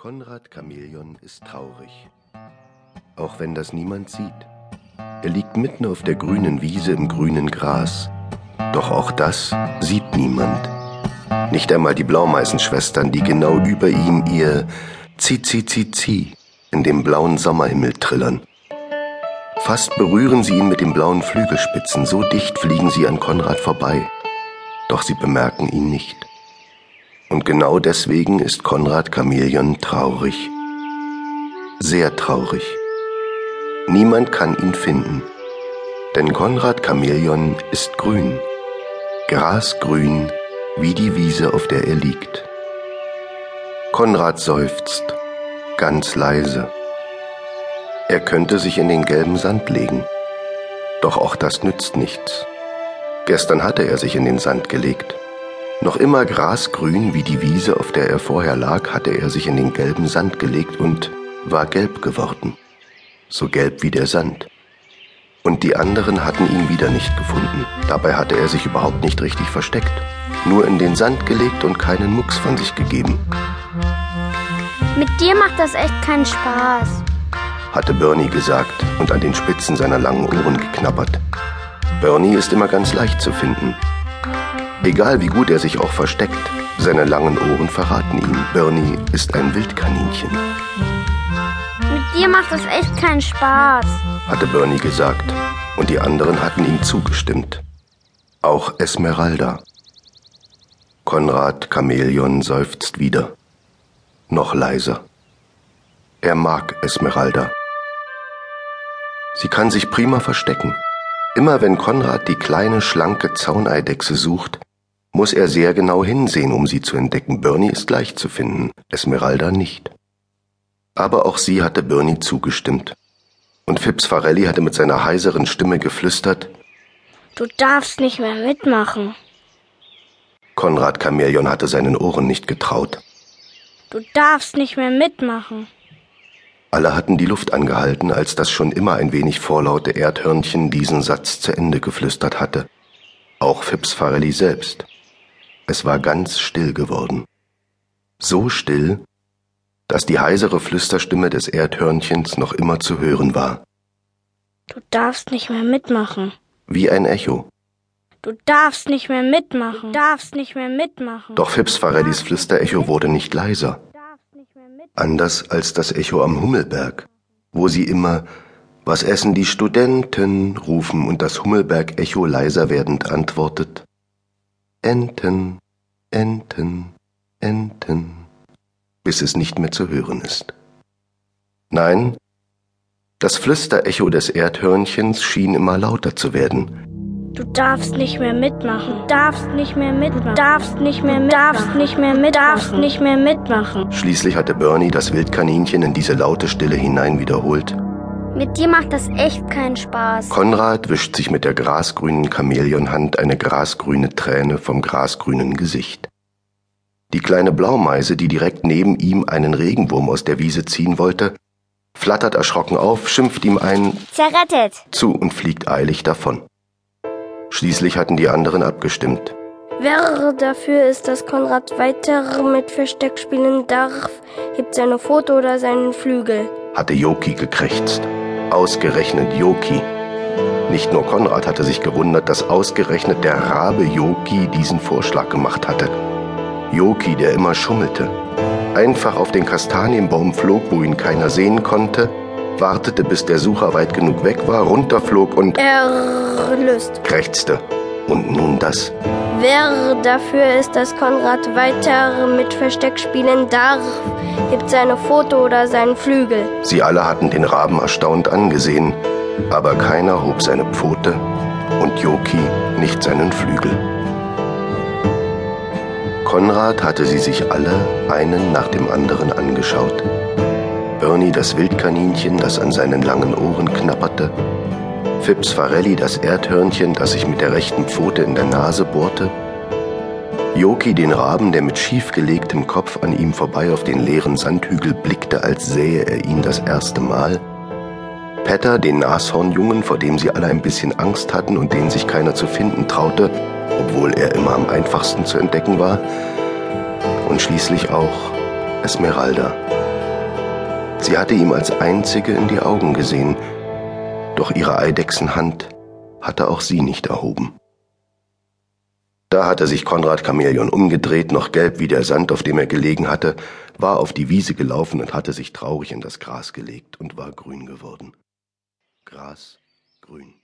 Konrad Chamäleon ist traurig, auch wenn das niemand sieht. Er liegt mitten auf der grünen Wiese im grünen Gras, doch auch das sieht niemand. Nicht einmal die Blaumeisenschwestern, die genau über ihm ihr Zi Zi Zi Zi in dem blauen Sommerhimmel trillern. Fast berühren sie ihn mit den blauen Flügelspitzen, so dicht fliegen sie an Konrad vorbei, doch sie bemerken ihn nicht. Und genau deswegen ist Konrad Chamäleon traurig. Sehr traurig. Niemand kann ihn finden. Denn Konrad Chamäleon ist grün. Grasgrün wie die Wiese, auf der er liegt. Konrad seufzt, ganz leise. Er könnte sich in den gelben Sand legen. Doch auch das nützt nichts. Gestern hatte er sich in den Sand gelegt. Noch immer grasgrün wie die Wiese, auf der er vorher lag, hatte er sich in den gelben Sand gelegt und war gelb geworden, so gelb wie der Sand. Und die anderen hatten ihn wieder nicht gefunden. Dabei hatte er sich überhaupt nicht richtig versteckt, nur in den Sand gelegt und keinen Mucks von sich gegeben. Mit dir macht das echt keinen Spaß, hatte Bernie gesagt und an den Spitzen seiner langen Ohren geknabbert. Bernie ist immer ganz leicht zu finden. Egal wie gut er sich auch versteckt, seine langen Ohren verraten ihn. Bernie ist ein Wildkaninchen. Mit dir macht es echt keinen Spaß, hatte Bernie gesagt, und die anderen hatten ihm zugestimmt. Auch Esmeralda. Konrad Chamäleon seufzt wieder. Noch leiser. Er mag Esmeralda. Sie kann sich prima verstecken. Immer wenn Konrad die kleine, schlanke Zauneidechse sucht, muss er sehr genau hinsehen, um sie zu entdecken. Bernie ist leicht zu finden, Esmeralda nicht. Aber auch sie hatte Bernie zugestimmt. Und Fips Farelli hatte mit seiner heiseren Stimme geflüstert, Du darfst nicht mehr mitmachen. Konrad Chamäleon hatte seinen Ohren nicht getraut. Du darfst nicht mehr mitmachen. Alle hatten die Luft angehalten, als das schon immer ein wenig vorlaute Erdhörnchen diesen Satz zu Ende geflüstert hatte. Auch Fips Farelli selbst. Es war ganz still geworden. So still, dass die heisere Flüsterstimme des Erdhörnchens noch immer zu hören war. Du darfst nicht mehr mitmachen. Wie ein Echo. Du darfst nicht mehr mitmachen. Du darfst nicht mehr mitmachen. Doch Fips Farellis Flüsterecho wurde nicht leiser. Anders als das Echo am Hummelberg, wo sie immer Was essen die Studenten? rufen und das Hummelberg-Echo leiser werdend antwortet Enten, Enten, Enten, bis es nicht mehr zu hören ist. Nein, das Flüsterecho des Erdhörnchens schien immer lauter zu werden. Du darfst nicht mehr mitmachen, darfst nicht mehr mitmachen, darfst nicht mehr mit, darfst nicht mehr mit, darfst nicht mehr mitmachen. Schließlich hatte Bernie das Wildkaninchen in diese laute Stille hinein wiederholt. Mit dir macht das echt keinen Spaß. Konrad wischt sich mit der grasgrünen Chamäleonhand eine grasgrüne Träne vom grasgrünen Gesicht. Die kleine Blaumeise, die direkt neben ihm einen Regenwurm aus der Wiese ziehen wollte, flattert erschrocken auf, schimpft ihm ein Zerrettet zu und fliegt eilig davon. Schließlich hatten die anderen abgestimmt. Wer dafür ist, dass Konrad weiter mit Versteck spielen darf, hebt seine Foto oder seinen Flügel. Hatte Joki gekrächzt. Ausgerechnet Joki. Nicht nur Konrad hatte sich gewundert, dass ausgerechnet der Rabe Joki diesen Vorschlag gemacht hatte. Joki, der immer schummelte, einfach auf den Kastanienbaum flog, wo ihn keiner sehen konnte, wartete, bis der Sucher weit genug weg war, runterflog und Erlöst. krächzte. Und nun das. Wer dafür ist, dass Konrad weiter mit Versteck spielen darf, hebt seine Foto oder seinen Flügel. Sie alle hatten den Raben erstaunt angesehen, aber keiner hob seine Pfote und Joki nicht seinen Flügel. Konrad hatte sie sich alle einen nach dem anderen angeschaut. Bernie das Wildkaninchen, das an seinen langen Ohren knapperte, Fips Farelli das Erdhörnchen, das sich mit der rechten Pfote in der Nase bohrte, Joki den Raben, der mit schiefgelegtem Kopf an ihm vorbei auf den leeren Sandhügel blickte, als sähe er ihn das erste Mal, Petter den Nashornjungen, vor dem sie alle ein bisschen Angst hatten und den sich keiner zu finden traute, obwohl er immer am einfachsten zu entdecken war, und schließlich auch Esmeralda. Sie hatte ihm als einzige in die Augen gesehen, doch ihre Eidechsenhand hatte auch sie nicht erhoben. Da hatte sich Konrad Chamäleon umgedreht, noch gelb wie der Sand, auf dem er gelegen hatte, war auf die Wiese gelaufen und hatte sich traurig in das Gras gelegt und war grün geworden. Gras, grün.